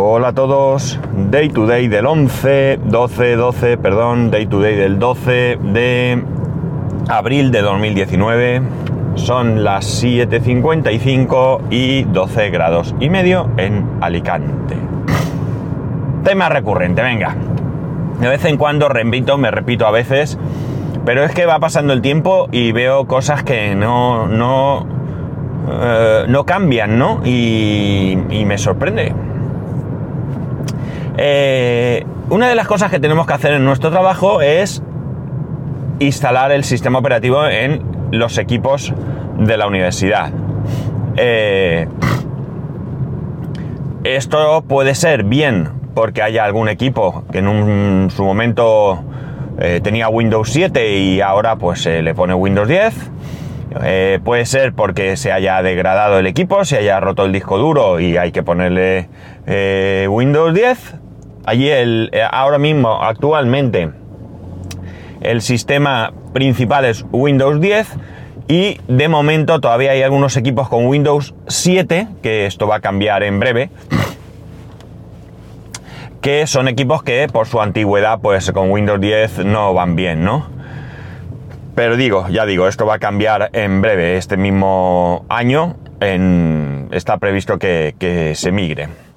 Hola a todos, Day to Day del 11, 12, 12, perdón, Day to Day del 12 de abril de 2019. Son las 7.55 y 12 grados y medio en Alicante. Tema recurrente, venga. De vez en cuando repito, me repito a veces, pero es que va pasando el tiempo y veo cosas que no, no, eh, no cambian, ¿no? Y, y me sorprende. Eh, una de las cosas que tenemos que hacer en nuestro trabajo es instalar el sistema operativo en los equipos de la universidad. Eh, esto puede ser bien porque haya algún equipo que en su momento eh, tenía Windows 7 y ahora pues le pone Windows 10. puede ser porque se haya degradado el equipo, se haya roto el disco duro y hay que ponerle Windows 10 Allí el, eh, ahora mismo, actualmente, el sistema principal es Windows 10 y de momento todavía hay algunos equipos con Windows 7, que esto va a cambiar en breve, que son equipos que por su antigüedad pues con Windows 10 no van bien, ¿no? Pero digo, ya digo, esto va a cambiar en breve, este mismo año está previsto que se migre.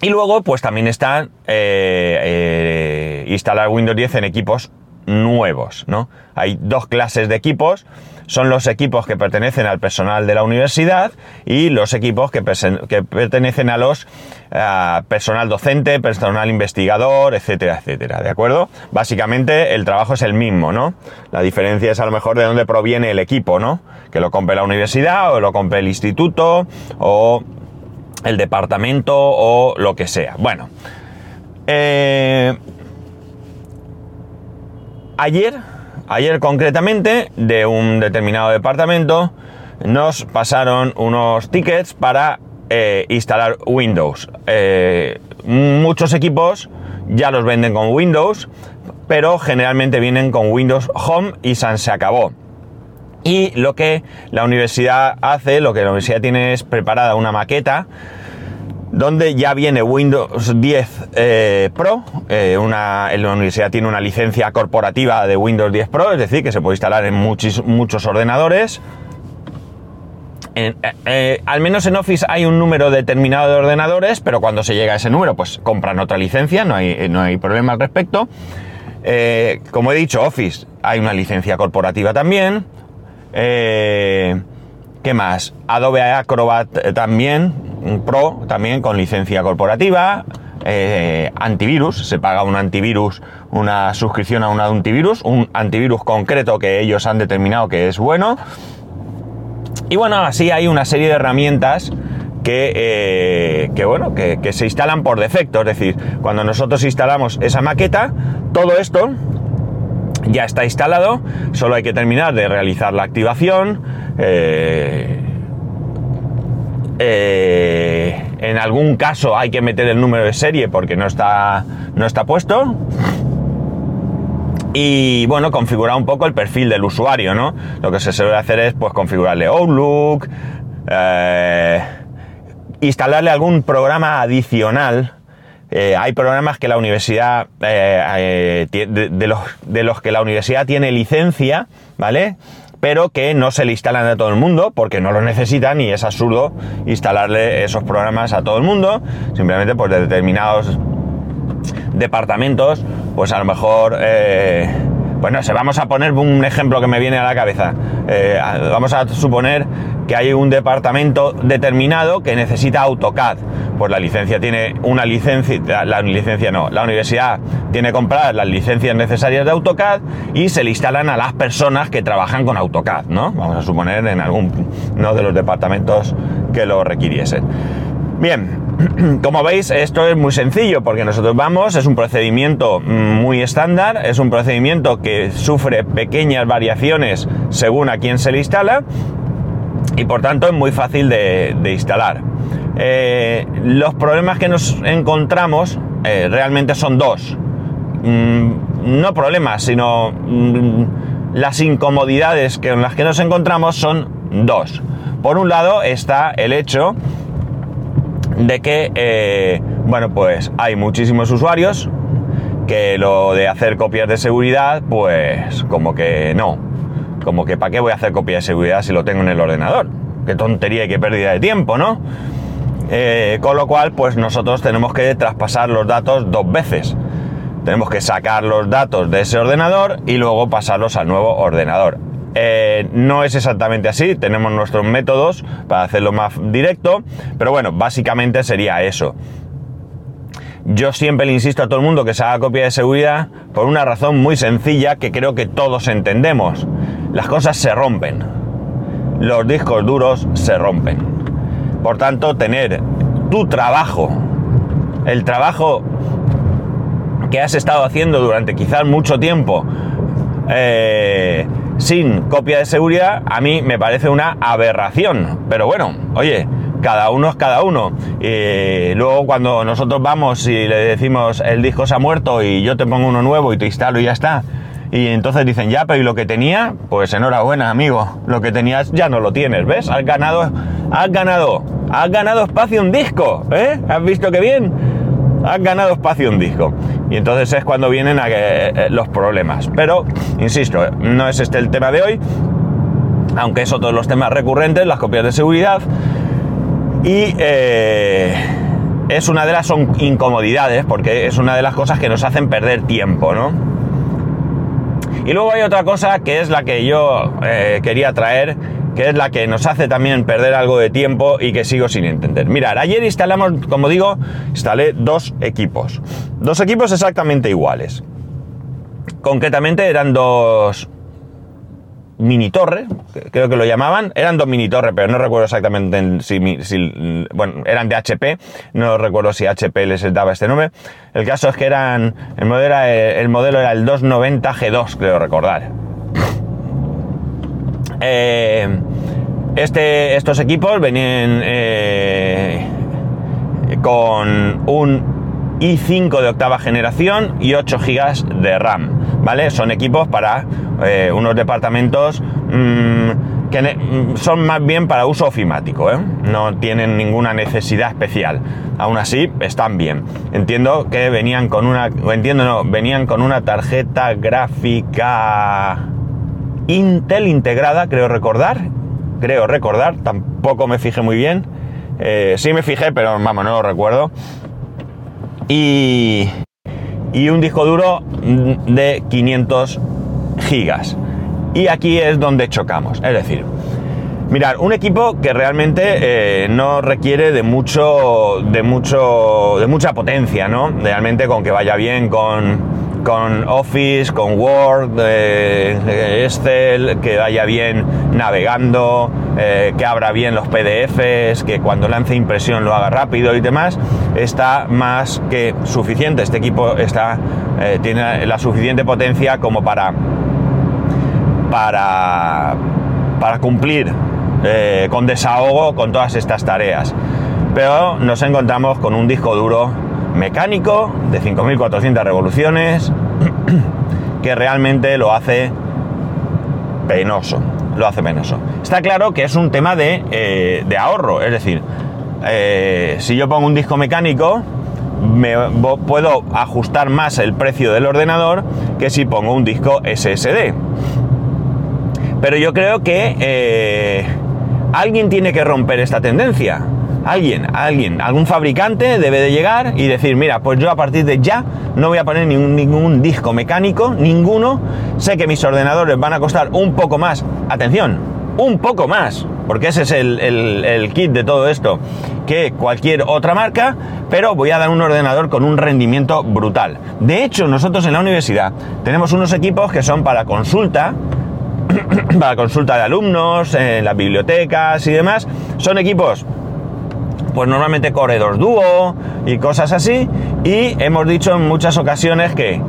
Y luego, pues también está eh, eh, instalar Windows 10 en equipos nuevos, ¿no? Hay dos clases de equipos, son los equipos que pertenecen al personal de la universidad y los equipos que, pertenecen a los personal docente, personal investigador, etcétera, etcétera, ¿de acuerdo? Básicamente el trabajo es el mismo, ¿no? La diferencia es a lo mejor de dónde proviene el equipo, ¿no? Que lo compre la universidad o lo compre el instituto o el departamento o lo que sea. Bueno, eh, ayer, ayer concretamente, de un determinado departamento, nos pasaron unos tickets para eh, instalar Windows. Eh, muchos equipos ya los venden con Windows, pero generalmente vienen con Windows Home y se acabó. Y lo que la universidad hace, lo que la universidad tiene es preparada una maqueta donde ya viene Windows 10 eh, Pro. Eh, una, la universidad tiene una licencia corporativa de Windows 10 Pro, es decir, que se puede instalar en muchos, ordenadores. Eh, al menos en Office hay un número determinado de ordenadores, pero cuando se llega a ese número, pues compran otra licencia, no hay, no hay problema al respecto. como he dicho, Office hay una licencia corporativa también. ¿Qué más? Adobe Acrobat eh, también, Pro, también con licencia corporativa. Eh, antivirus, se paga un antivirus, una suscripción a un antivirus, un antivirus concreto que ellos han determinado que es bueno. Y bueno, así hay una serie de herramientas que, eh, bueno, que, se instalan por defecto. Es decir, cuando nosotros instalamos esa maqueta, todo esto ya está instalado, solo hay que terminar de realizar la activación. Eh, eh, en algún caso hay que meter el número de serie porque no está, no está puesto. Y bueno, configurar un poco el perfil del usuario, ¿no? Lo que se suele hacer es pues configurarle Outlook, eh, instalarle algún programa adicional eh, hay programas que la universidad, eh, eh, de, los, de los que la universidad tiene licencia, ¿vale? Pero que no se le instalan a todo el mundo porque no lo necesitan y es absurdo instalarle esos programas a todo el mundo. Simplemente pues de determinados departamentos, pues a lo mejor... Bueno, se vamos a poner un ejemplo que me viene a la cabeza. vamos a suponer que hay un departamento determinado que necesita AutoCAD pues la licencia tiene una licencia, la, licencia no, la universidad tiene comprar las licencias necesarias de AutoCAD y se le instalan a las personas que trabajan con AutoCAD, ¿no? Vamos a suponer en alguno de los departamentos que lo requiriesen. Bien, como veis, esto es muy sencillo porque nosotros vamos, es un procedimiento muy estándar, es un procedimiento que sufre pequeñas variaciones según a quién se le instala y por tanto es muy fácil de instalar. Eh, los problemas que nos encontramos eh, realmente son dos. Mm, no problemas, sino mm, las incomodidades con las que nos encontramos son dos. Por un lado está el hecho de que eh, Bueno, pues hay muchísimos usuarios que lo de hacer copias de seguridad, pues como que no. Como que ¿para qué voy a hacer copia de seguridad si lo tengo en el ordenador? Qué tontería y qué pérdida de tiempo, ¿no? Eh, con lo cual, pues nosotros tenemos que traspasar los datos dos veces. Tenemos que sacar los datos de ese ordenador y luego pasarlos al nuevo ordenador. Eh, no es exactamente así, tenemos nuestros métodos para hacerlo más directo, pero bueno, básicamente sería eso. Yo siempre le insisto a todo el mundo que se haga copia de seguridad por una razón muy sencilla que creo que todos entendemos. Las cosas se rompen. Los discos duros se rompen. Por tanto, tener tu trabajo, el trabajo que has estado haciendo durante quizás mucho tiempo, eh, sin copia de seguridad, a mí me parece una aberración. Pero bueno, oye, cada uno es cada uno. Y luego cuando nosotros vamos y le decimos el disco se ha muerto y yo te pongo uno nuevo y te instalo y ya está. Y entonces dicen, ya, pero ¿y lo que tenía? Pues enhorabuena, amigo. Lo que tenías ya no lo tienes, ¿ves? Has ganado, has ganado, has ganado espacio un disco, ¿eh? ¿Has visto qué bien? Has ganado espacio un disco. Y entonces es cuando vienen a, eh, los problemas. Pero, insisto, no es este el tema de hoy, aunque es otro de los temas recurrentes, las copias de seguridad. Y eh, es una de las incomodidades, porque es una de las cosas que nos hacen perder tiempo, ¿no? Y luego hay otra cosa que es la que yo eh, quería traer, que es la que nos hace también perder algo de tiempo y que sigo sin entender. Mirad, ayer instalamos, como digo, instalé dos equipos. Dos equipos exactamente iguales. Concretamente eran dos, mini torre, creo que lo llamaban, eran dos mini torre, pero no recuerdo exactamente si, bueno, eran de HP, no recuerdo si HP les daba este nombre. El caso es que eran, el modelo era el, modelo era el 290 G2, creo recordar. Eh, este, estos equipos venían eh, con un i5 de octava generación y 8 GB de RAM, ¿vale? Son equipos para eh, unos departamentos mm, que mm, son más bien para uso ofimático, ¿eh? no tienen ninguna necesidad especial. Aún así, están bien. Entiendo que venían con una, entiendo no, venían con una tarjeta gráfica Intel integrada, creo recordar, creo recordar, tampoco me fijé muy bien. Eh, sí me fijé, pero vamos, no lo recuerdo. Y, y un disco duro de 500 gigas. Y aquí es donde chocamos. Es decir, mirar, un equipo que realmente eh, no requiere de mucho, de mucho, de mucha potencia, ¿no? Realmente con que vaya bien con, con Office, con Word, eh, Excel, que vaya bien navegando, eh, que abra bien los PDFs, que cuando lance impresión lo haga rápido y demás, está más que suficiente. Este equipo está, tiene la suficiente potencia como para para, para cumplir eh, con desahogo con todas estas tareas. Pero nos encontramos con un disco duro mecánico de 5400 revoluciones que realmente lo hace penoso. Lo hace penoso. Está claro que es un tema de, eh, ahorro, es decir, eh, si yo pongo un disco mecánico, me puedo ajustar más el precio del ordenador que si pongo un disco SSD. Pero yo creo que eh, alguien tiene que romper esta tendencia. Alguien, alguien, algún fabricante debe de llegar y decir, mira, pues yo a partir de ya no voy a poner ningún, disco mecánico, ninguno. Sé que mis ordenadores van a costar un poco más. Atención, un poco más, porque ese es el, el, kit de todo esto, que cualquier otra marca, pero voy a dar un ordenador con un rendimiento brutal. De hecho, nosotros en la universidad tenemos unos equipos que son para consulta, para consulta de alumnos, en las bibliotecas y demás. Son equipos, pues normalmente corredor dúo y cosas así. Y hemos dicho en muchas ocasiones que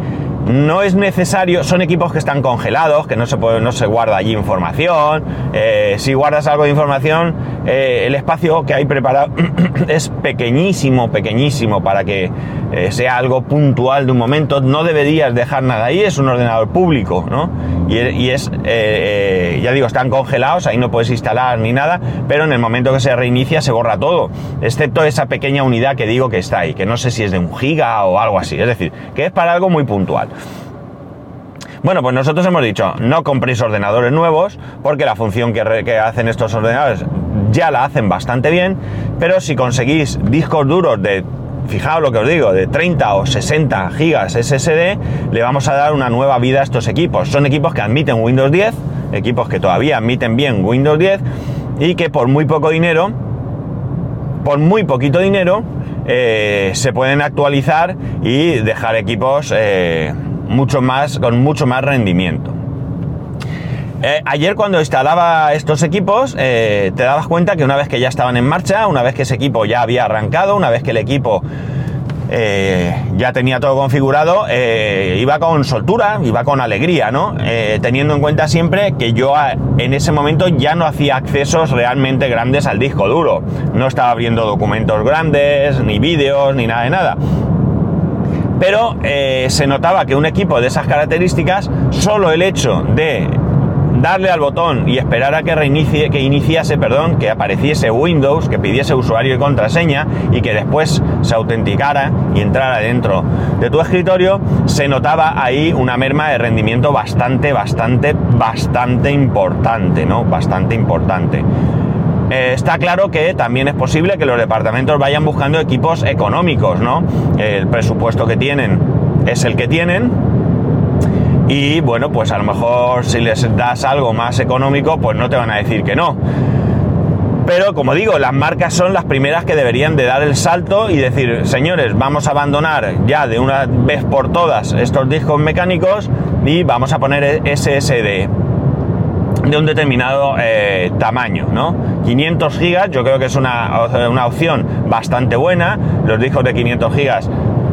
no es necesario, son equipos que están congelados, que no se, puede, no se guarda allí información. Eh, si guardas algo de información, eh, el espacio que hay preparado es pequeñísimo, pequeñísimo para que eh, sea algo puntual de un momento. No deberías dejar nada ahí, es un ordenador público, ¿no? Y, es, eh, ya digo, están congelados, ahí no puedes instalar ni nada, pero en el momento que se reinicia se borra todo, excepto esa pequeña unidad que digo que está ahí, que no sé si es de un giga o algo así, es decir, que es para algo muy puntual. Bueno, pues nosotros hemos dicho, no compréis ordenadores nuevos, porque la función que, hacen estos ordenadores ya la hacen bastante bien, pero si conseguís discos duros de fijaos lo que os digo, de 30 o 60 gigas SSD, le vamos a dar una nueva vida a estos equipos. Son equipos que admiten Windows 10, equipos que todavía admiten bien Windows 10 y que por muy poco dinero, por muy poquito dinero, eh, se pueden actualizar y dejar equipos eh, mucho más, con mucho más rendimiento. Eh, ayer cuando instalaba estos equipos te dabas cuenta que una vez que ya estaban en marcha, una vez que ese equipo ya había arrancado, una vez que el equipo eh, ya tenía todo configurado, eh, iba con soltura, iba con alegría, ¿no? Eh, teniendo en cuenta siempre que yo en ese momento ya no hacía accesos realmente grandes al disco duro. No estaba abriendo documentos grandes, ni vídeos, ni nada de nada. Pero se notaba que un equipo de esas características, solo el hecho de darle al botón y esperar a que reinicie, que iniciase, perdón, que apareciese Windows, que pidiese usuario y contraseña y que después se autenticara y entrara dentro de tu escritorio, se notaba ahí una merma de rendimiento bastante, bastante, bastante importante, ¿no? Bastante importante. Eh, está claro que también es posible que los departamentos vayan buscando equipos económicos, ¿no? El presupuesto que tienen es el que tienen, y bueno, pues a lo mejor si les das algo más económico, pues no te van a decir que no. Pero como digo, las marcas son las primeras que deberían de dar el salto y decir, señores, vamos a abandonar ya de una vez por todas estos discos mecánicos y vamos a poner SSD de un determinado eh, tamaño, ¿no? 500 gigas yo creo que es una, una opción bastante buena. Los discos de 500 gigas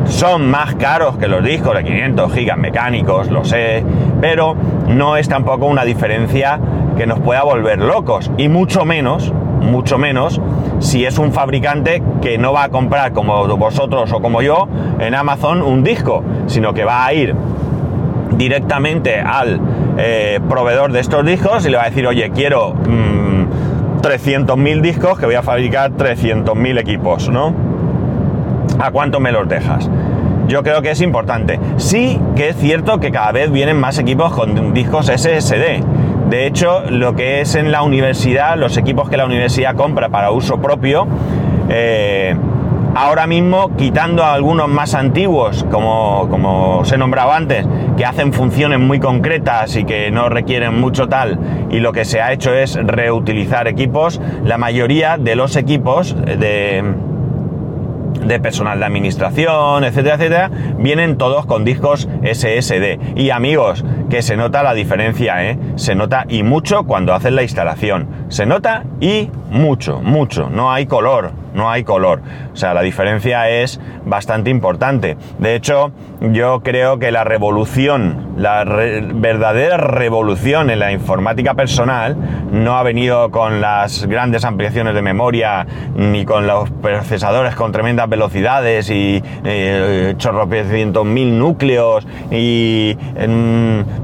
son más caros que los discos de 500 gigas mecánicos, lo sé, pero no es tampoco una diferencia que nos pueda volver locos. Y mucho menos, mucho menos, si es un fabricante que no va a comprar como vosotros o como yo en Amazon un disco, sino que va a ir directamente al eh, proveedor de estos discos y le va a decir, oye, quiero 300.000 mm, discos que voy a fabricar 300.000 equipos, ¿no? ¿A cuánto me los dejas? Yo creo que es importante. Sí que es cierto que cada vez vienen más equipos con discos SSD. De hecho, lo que es en la universidad, los equipos que la universidad compra para uso propio, eh, ahora mismo, quitando algunos más antiguos, como, como os he nombrado antes, que hacen funciones muy concretas y que no requieren mucho tal, y lo que se ha hecho es reutilizar equipos, la mayoría de los equipos de de personal de administración, etcétera, etcétera, vienen todos con discos SSD. Y amigos, que se nota la diferencia, ¿eh? Se nota y mucho cuando hacen la instalación. Se nota y mucho, mucho. No hay color, no hay color. O sea, la diferencia es bastante importante. De hecho, yo creo que la revolución, la verdadera revolución en la informática personal no ha venido con las grandes ampliaciones de memoria ni con los procesadores con tremendas velocidades y eh, chorropecientos mil núcleos y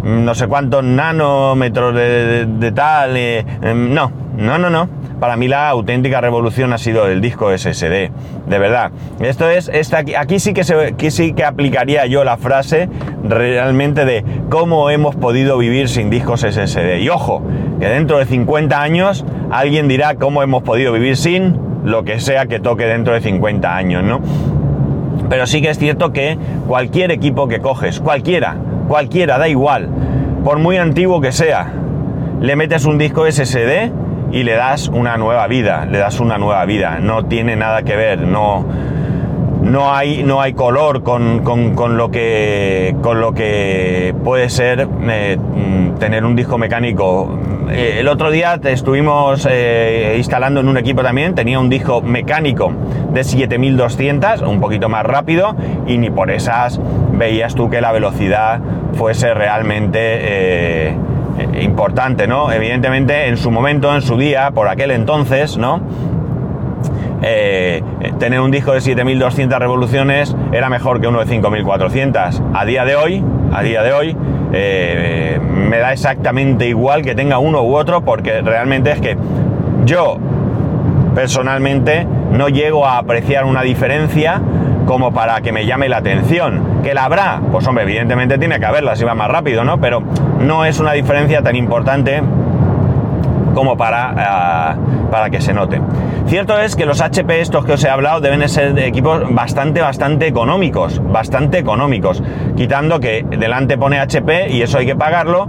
no sé cuántos nanómetros de, tal. Eh, em, no, no, no, no. Para mí la auténtica revolución ha sido el disco SSD. De verdad. Esto es, aquí, sí que se, aquí sí que aplicaría yo la frase realmente de cómo hemos podido vivir sin discos SSD. Y ojo, que dentro de 50 años alguien dirá cómo hemos podido vivir sin lo que sea que toque dentro de 50 años, ¿no? Pero sí que es cierto que cualquier equipo que coges, cualquiera, cualquiera, da igual, por muy antiguo que sea, le metes un disco SSD y le das una nueva vida, le das una nueva vida, no tiene nada que ver, no, no, hay, no hay color con, lo que, con lo que puede ser eh, tener un disco mecánico. Eh, el otro día estuvimos eh, instalando en un equipo también, tenía un disco mecánico de 7200, un poquito más rápido, y ni por esas veías tú que la velocidad fuese realmente eh, importante, ¿no? Evidentemente en su momento, en su día, por aquel entonces, ¿no? Eh, tener un disco de 7200 revoluciones era mejor que uno de 5400. A día de hoy, a día de hoy, eh, me da exactamente igual que tenga uno u otro porque realmente es que yo personalmente no llego a apreciar una diferencia como para que me llame la atención. ¿Que la habrá? Pues hombre, evidentemente tiene que haberla si va más rápido, ¿no? Pero no es una diferencia tan importante como para, ah, para que se note. Cierto es que los HP estos que os he hablado deben ser de equipos bastante, bastante económicos, bastante económicos, quitando que delante pone HP y eso hay que pagarlo,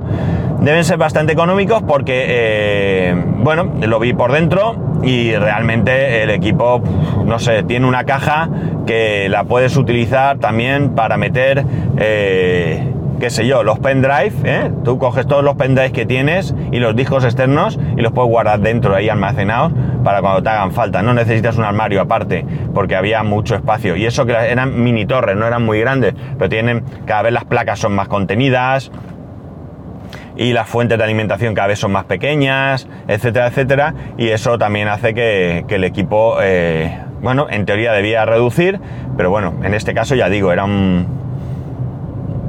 deben ser bastante económicos porque, eh, bueno, lo vi por dentro y realmente el equipo, no sé, tiene una caja que la puedes utilizar también para meter... Eh, qué sé yo, los pendrive, ¿eh? tú coges todos los pendrives que tienes y los discos externos y los puedes guardar dentro ahí almacenados para cuando te hagan falta. No necesitas un armario aparte porque había mucho espacio. Y eso que eran mini torres, no eran muy grandes, pero tienen, cada vez las placas son más contenidas y las fuentes de alimentación cada vez son más pequeñas, etcétera, etcétera. Y eso también hace que, el equipo, eh, bueno, en teoría debía reducir, pero bueno, en este caso ya digo, era un,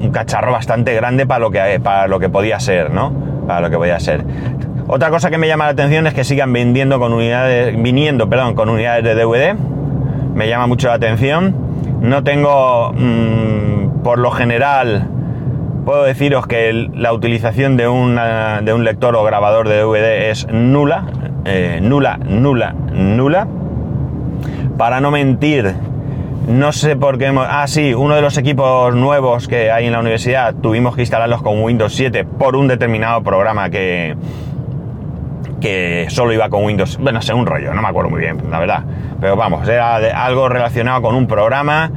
un cacharro bastante grande para lo que, para lo que podía ser, ¿no? Para lo que podía ser. Otra cosa que me llama la atención es que sigan vendiendo con unidades, viniendo, perdón, con unidades de DVD. Me llama mucho la atención. No tengo, mm, por lo general, puedo deciros que la utilización de, una, de un lector o grabador de DVD es nula, eh, nula, nula, nula. Para no mentir, no sé por qué hemos... Ah, sí, uno de los equipos nuevos que hay en la universidad tuvimos que instalarlos con Windows 7 por un determinado programa que, que solo iba con Windows... Bueno, sé, un rollo, no me acuerdo muy bien, la verdad. Pero vamos, era algo relacionado con un programa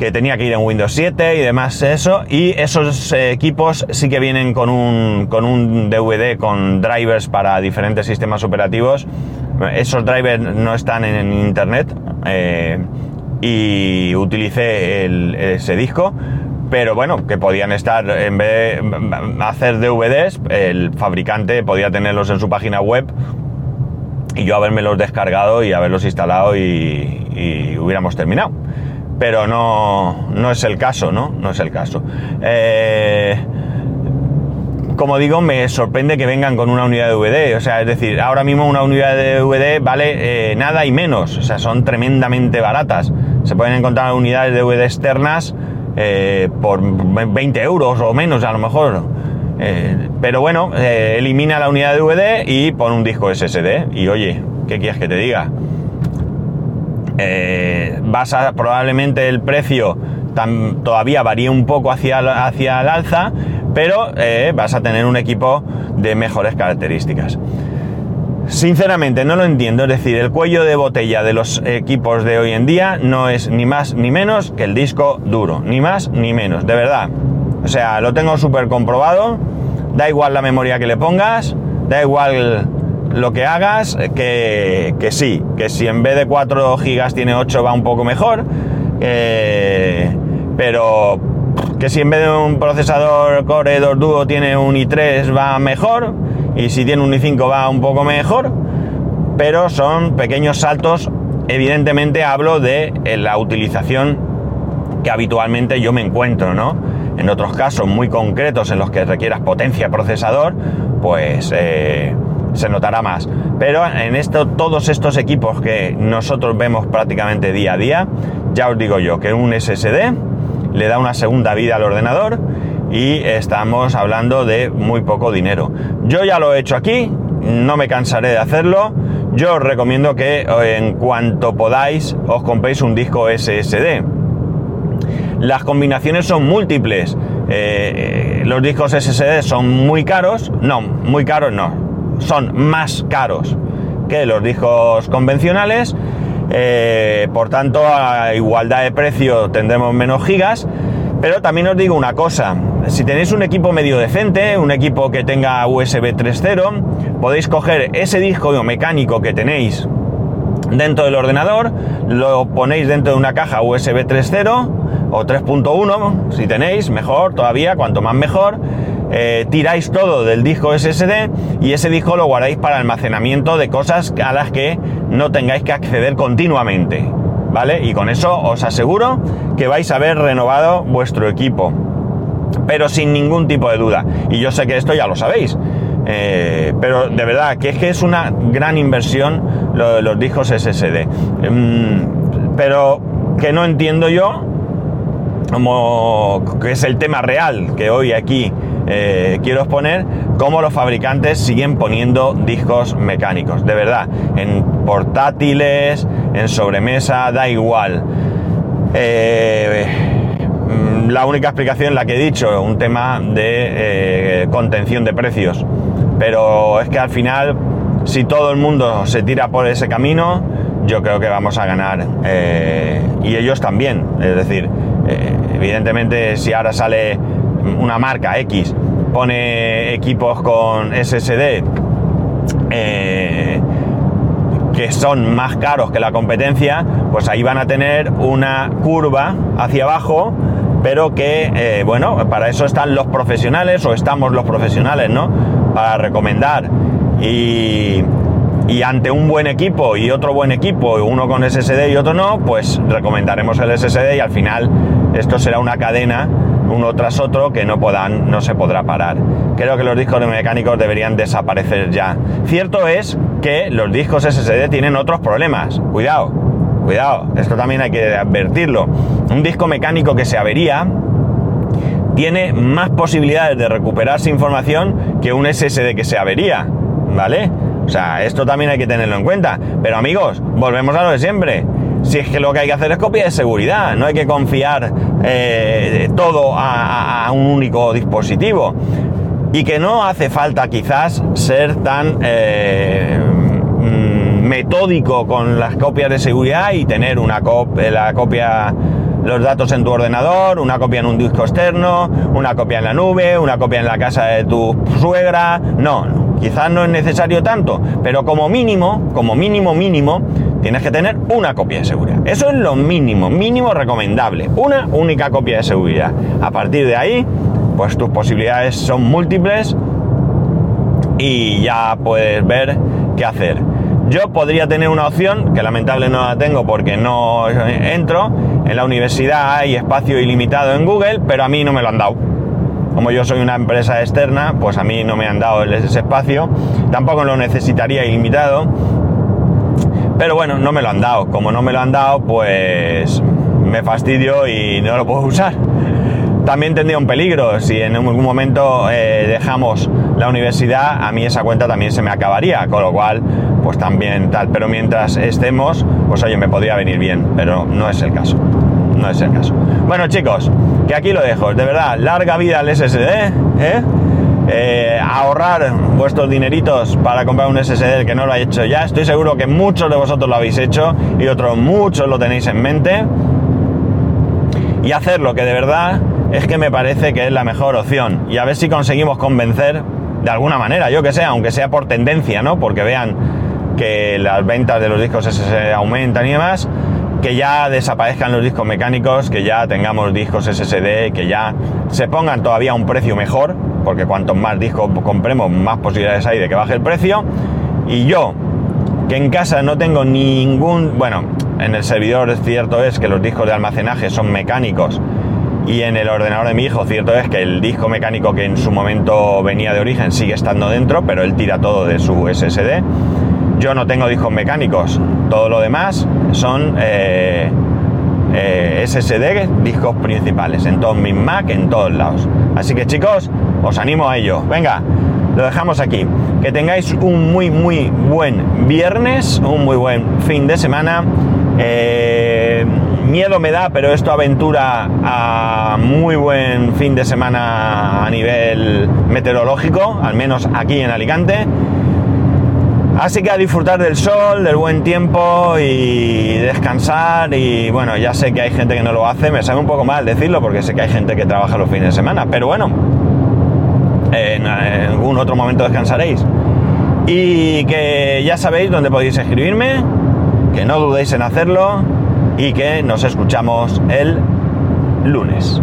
que tenía que ir en Windows 7 y demás eso. Y esos equipos sí que vienen con un, con un DVD con drivers para diferentes sistemas operativos. Esos drivers no están en, internet. Eh, y utilicé ese disco, pero bueno, que podían estar, en vez de hacer DVDs, el fabricante podía tenerlos en su página web y yo los descargado y haberlos instalado y, hubiéramos terminado. Pero no, no es el caso, ¿no? No es el caso. Eh, como digo, me sorprende que vengan con una unidad de DVD. O sea, es decir, ahora mismo una unidad de DVD vale eh, nada y menos. O sea, son tremendamente baratas. Se pueden encontrar unidades de DVD externas eh, por 20 euros o menos a lo mejor. Pero bueno, elimina la unidad de DVD y pone un disco SSD. Y oye, ¿qué quieres que te diga? Vas a probablemente el precio todavía varía un poco hacia, hacia el alza, pero eh, vas a tener un equipo de mejores características. Sinceramente no lo entiendo, es decir, el cuello de botella de los equipos de hoy en día no es ni más ni menos que el disco duro, ni más ni menos, de verdad. O sea, lo tengo súper comprobado, da igual la memoria que le pongas, da igual lo que hagas, que, sí, que si en vez de 4 gigas tiene 8 va un poco mejor, eh, pero que si en vez de un procesador Core 2 Duo tiene un i3 va mejor y si tiene un i5 va un poco mejor, pero son pequeños saltos. Evidentemente hablo de eh, la utilización que habitualmente yo me encuentro, ¿no? En otros casos muy concretos en los que requieras potencia procesador, pues eh, se notará más. Pero en esto, todos estos equipos que nosotros vemos prácticamente día a día, ya os digo yo que un SSD le da una segunda vida al ordenador y estamos hablando de muy poco dinero. Yo ya lo he hecho aquí, no me cansaré de hacerlo. Yo os recomiendo que eh, en cuanto podáis os compréis un disco SSD. Las combinaciones son múltiples. Eh, los discos SSD son muy caros. No, muy caros no. Son más caros que los discos convencionales eh, por tanto, a igualdad de precio tendremos menos gigas. Pero también os digo una cosa, si tenéis un equipo medio decente, un equipo que tenga USB 3.0, podéis coger ese disco mecánico que tenéis dentro del ordenador, lo ponéis dentro de una caja USB 3.0 o 3.1, si tenéis, mejor todavía, cuanto más mejor, eh, tiráis todo del disco SSD y ese disco lo guardáis para almacenamiento de cosas a las que no tengáis que acceder continuamente. ¿Vale? Y con eso os aseguro que vais a haber renovado vuestro equipo. Pero sin ningún tipo de duda. Y yo sé que esto ya lo sabéis. Eh, pero de verdad, que es que es una gran inversión lo de los discos SSD. Mm, pero que no entiendo yo, como que es el tema real que hoy aquí eh, quiero exponer, cómo los fabricantes siguen poniendo discos mecánicos. De verdad, en portátiles, en sobremesa, da igual. Eh, la única explicación, la que he dicho, un tema de contención de precios pero es que al final, si todo el mundo se tira por ese camino, yo creo que vamos a ganar. Eh, y ellos también. Es decir, eh, evidentemente si ahora sale una marca X, pone equipos con SSD eh, que son más caros que la competencia, pues ahí van a tener una curva hacia abajo pero que, bueno, para eso están los profesionales o estamos los profesionales, ¿no? para recomendar y, ante un buen equipo y otro buen equipo, uno con SSD y otro no, pues recomendaremos el SSD y al final esto será una cadena uno tras otro que no puedan, no se podrá parar. Creo que los discos mecánicos deberían desaparecer ya. Cierto es que los discos SSD tienen otros problemas. Cuidado, cuidado, esto también hay que advertirlo. Un disco mecánico que se avería tiene más posibilidades de recuperarse información que un SSD que se avería, ¿vale? O sea, esto también hay que tenerlo en cuenta. Pero amigos, volvemos a lo de siempre. Si es que lo que hay que hacer es copia de seguridad, no hay que confiar eh, todo a, un único dispositivo. Y que no hace falta quizás ser tan eh, metódico con las copias de seguridad y tener una copia, la copia los datos en tu ordenador, una copia en un disco externo, una copia en la nube, una copia en la casa de tu suegra. No, quizás no es necesario tanto, pero como mínimo, como mínimo mínimo, tienes que tener una copia de seguridad. Eso es lo mínimo, mínimo recomendable. Una única copia de seguridad. A partir de ahí, pues tus posibilidades son múltiples y ya puedes ver qué hacer. Yo podría tener una opción, que lamentablemente no la tengo porque no entro. En la universidad hay espacio ilimitado en Google, pero a mí no me lo han dado. Como yo soy una empresa externa, pues a mí no me han dado ese espacio. Tampoco lo necesitaría ilimitado. Pero bueno, no me lo han dado. Como no me lo han dado, pues me fastidio y no lo puedo usar. También tendría un peligro. Si en algún momento eh, dejamos la universidad, a mí esa cuenta también se me acabaría. Con lo cual, pues también tal. Pero mientras estemos, pues oye, me podría venir bien, pero no es el caso. No es el caso. Bueno, chicos, que aquí lo dejo. De verdad, larga vida al SSD, ¿eh? Eh, ahorrar vuestros dineritos para comprar un SSD que no lo ha hecho ya. Estoy seguro que muchos de vosotros lo habéis hecho y otros muchos lo tenéis en mente. Y hacerlo, que de verdad es que me parece que es la mejor opción. Y a ver si conseguimos convencer de alguna manera, yo que sé, aunque sea por tendencia, ¿no? Porque vean que las ventas de los discos SSD aumentan y demás, que ya desaparezcan los discos mecánicos, que ya tengamos discos SSD, que ya se pongan todavía a un precio mejor, porque cuantos más discos compremos, más posibilidades hay de que baje el precio. Y yo, que en casa no tengo ningún, bueno, en el servidor cierto es que los discos de almacenaje son mecánicos y en el ordenador de mi hijo cierto es que el disco mecánico que en su momento venía de origen sigue estando dentro, pero él tira todo de su SSD. Yo no tengo discos mecánicos, todo lo demás son eh, eh, SSD, discos principales, en todos mis Mac, en todos lados. Así que chicos, os animo a ello. Venga, lo dejamos aquí. Que tengáis un muy, muy buen viernes, un muy buen fin de semana. Eh, miedo me da, pero esto aventura a muy buen fin de semana a nivel meteorológico, al menos aquí en Alicante. Así que a disfrutar del sol, del buen tiempo y descansar. Y bueno, ya sé que hay gente que no lo hace, me sabe un poco mal decirlo porque sé que hay gente que trabaja los fines de semana, pero bueno, en, algún otro momento descansaréis. Y que ya sabéis dónde podéis escribirme, que no dudéis en hacerlo y que nos escuchamos el lunes.